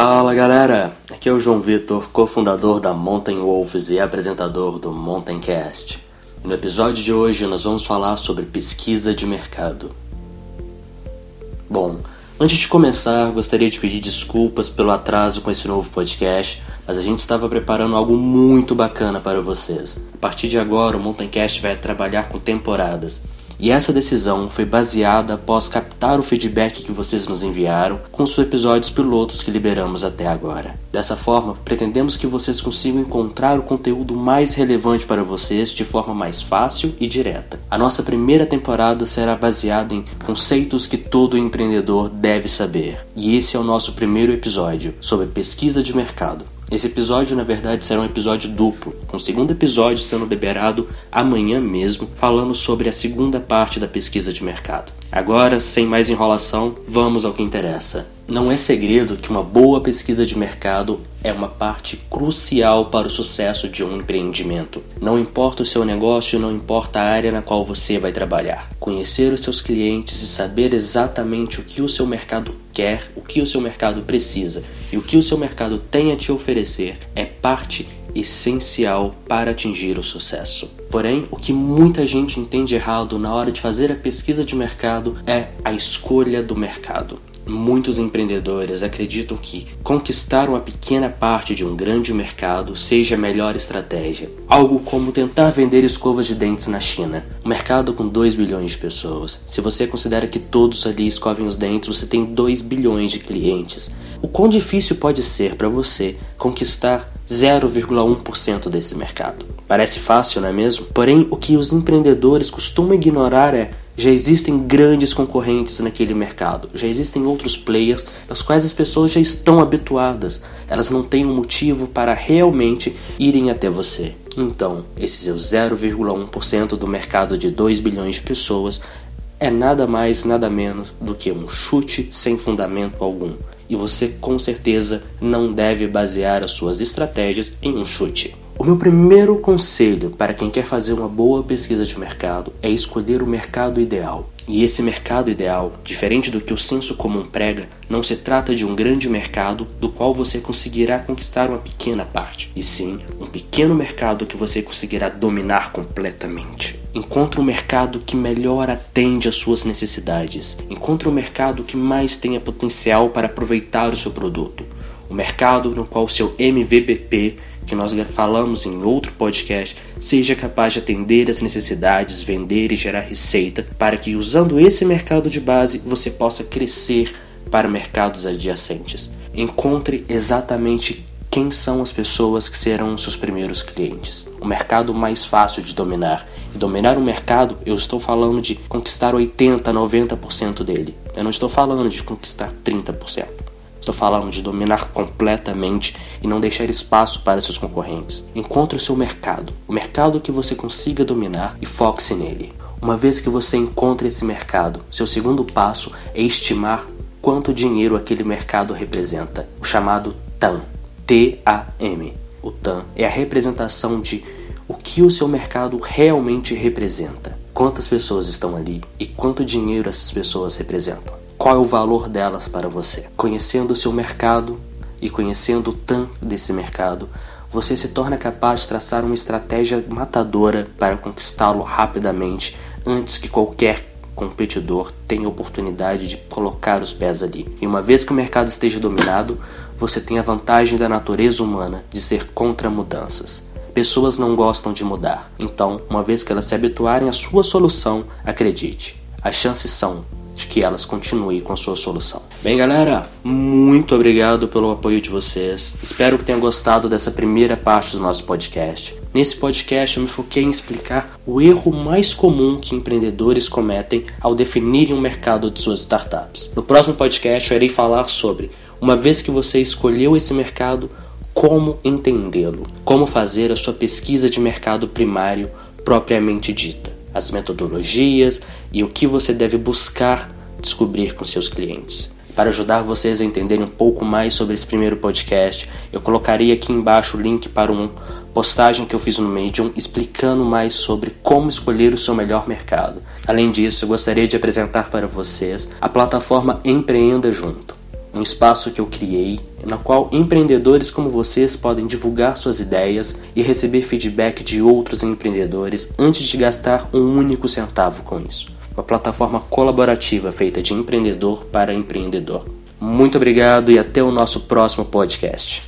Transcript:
Fala galera, aqui é o João Vitor, cofundador da Mountain Wolves e apresentador do Mountaincast. E no episódio de hoje nós vamos falar sobre pesquisa de mercado. Bom, antes de começar, gostaria de pedir desculpas pelo atraso com esse novo podcast, mas a gente estava preparando algo muito bacana para vocês. A partir de agora, o Mountaincast vai trabalhar com temporadas. E essa decisão foi baseada após captar o feedback que vocês nos enviaram com os episódios pilotos que liberamos até agora. Dessa forma, pretendemos que vocês consigam encontrar o conteúdo mais relevante para vocês de forma mais fácil e direta. A nossa primeira temporada será baseada em conceitos que todo empreendedor deve saber. E esse é o nosso primeiro episódio sobre pesquisa de mercado. Esse episódio, na verdade, será um episódio duplo, com o segundo episódio sendo liberado amanhã mesmo, falando sobre a segunda parte da pesquisa de mercado. Agora, sem mais enrolação, vamos ao que interessa. Não é segredo que uma boa pesquisa de mercado é uma parte crucial para o sucesso de um empreendimento. Não importa o seu negócio, não importa a área na qual você vai trabalhar. Conhecer os seus clientes e saber exatamente o que o seu mercado quer, o que o seu mercado precisa e o que o seu mercado tem a te oferecer é parte essencial para atingir o sucesso. Porém, o que muita gente entende errado na hora de fazer a pesquisa de mercado é a escolha do mercado. Muitos empreendedores acreditam que conquistar uma pequena parte de um grande mercado seja a melhor estratégia. Algo como tentar vender escovas de dentes na China, um mercado com 2 bilhões de pessoas. Se você considera que todos ali escovem os dentes, você tem 2 bilhões de clientes. O quão difícil pode ser para você conquistar 0,1% desse mercado? Parece fácil, não é mesmo? Porém, o que os empreendedores costumam ignorar é já existem grandes concorrentes naquele mercado, já existem outros players aos quais as pessoas já estão habituadas, elas não têm um motivo para realmente irem até você. Então, esse seu 0,1% do mercado de 2 bilhões de pessoas é nada mais, nada menos do que um chute sem fundamento algum. E você com certeza não deve basear as suas estratégias em um chute. O meu primeiro conselho para quem quer fazer uma boa pesquisa de mercado é escolher o mercado ideal. E esse mercado ideal, diferente do que o senso comum prega, não se trata de um grande mercado do qual você conseguirá conquistar uma pequena parte, e sim um pequeno mercado que você conseguirá dominar completamente. Encontre um mercado que melhor atende às suas necessidades. Encontre um mercado que mais tenha potencial para aproveitar o seu produto. O um mercado no qual seu MVPP que nós falamos em outro podcast, seja capaz de atender as necessidades, vender e gerar receita, para que usando esse mercado de base você possa crescer para mercados adjacentes. Encontre exatamente quem são as pessoas que serão seus primeiros clientes. O mercado mais fácil de dominar. E dominar um mercado, eu estou falando de conquistar 80, 90% dele. Eu não estou falando de conquistar 30%. Estou falando de dominar completamente e não deixar espaço para seus concorrentes. Encontre o seu mercado, o mercado que você consiga dominar e foque-se nele. Uma vez que você encontra esse mercado, seu segundo passo é estimar quanto dinheiro aquele mercado representa, o chamado TAM. T-A-M. O TAM é a representação de o que o seu mercado realmente representa. Quantas pessoas estão ali e quanto dinheiro essas pessoas representam qual é o valor delas para você. Conhecendo o seu mercado e conhecendo o TAM desse mercado, você se torna capaz de traçar uma estratégia matadora para conquistá-lo rapidamente antes que qualquer competidor tenha oportunidade de colocar os pés ali. E uma vez que o mercado esteja dominado, você tem a vantagem da natureza humana de ser contra mudanças. Pessoas não gostam de mudar, então, uma vez que elas se habituarem à sua solução, acredite, as chances são de que elas continuem com a sua solução. Bem, galera, muito obrigado pelo apoio de vocês. Espero que tenham gostado dessa primeira parte do nosso podcast. Nesse podcast eu me foquei em explicar o erro mais comum que empreendedores cometem ao definirem o mercado de suas startups. No próximo podcast eu irei falar sobre, uma vez que você escolheu esse mercado, como entendê-lo, como fazer a sua pesquisa de mercado primário propriamente dita as metodologias e o que você deve buscar descobrir com seus clientes. Para ajudar vocês a entenderem um pouco mais sobre esse primeiro podcast, eu colocaria aqui embaixo o link para uma postagem que eu fiz no Medium explicando mais sobre como escolher o seu melhor mercado. Além disso, eu gostaria de apresentar para vocês a plataforma Empreenda Junto um espaço que eu criei, na qual empreendedores como vocês podem divulgar suas ideias e receber feedback de outros empreendedores antes de gastar um único centavo com isso. Uma plataforma colaborativa feita de empreendedor para empreendedor. Muito obrigado e até o nosso próximo podcast.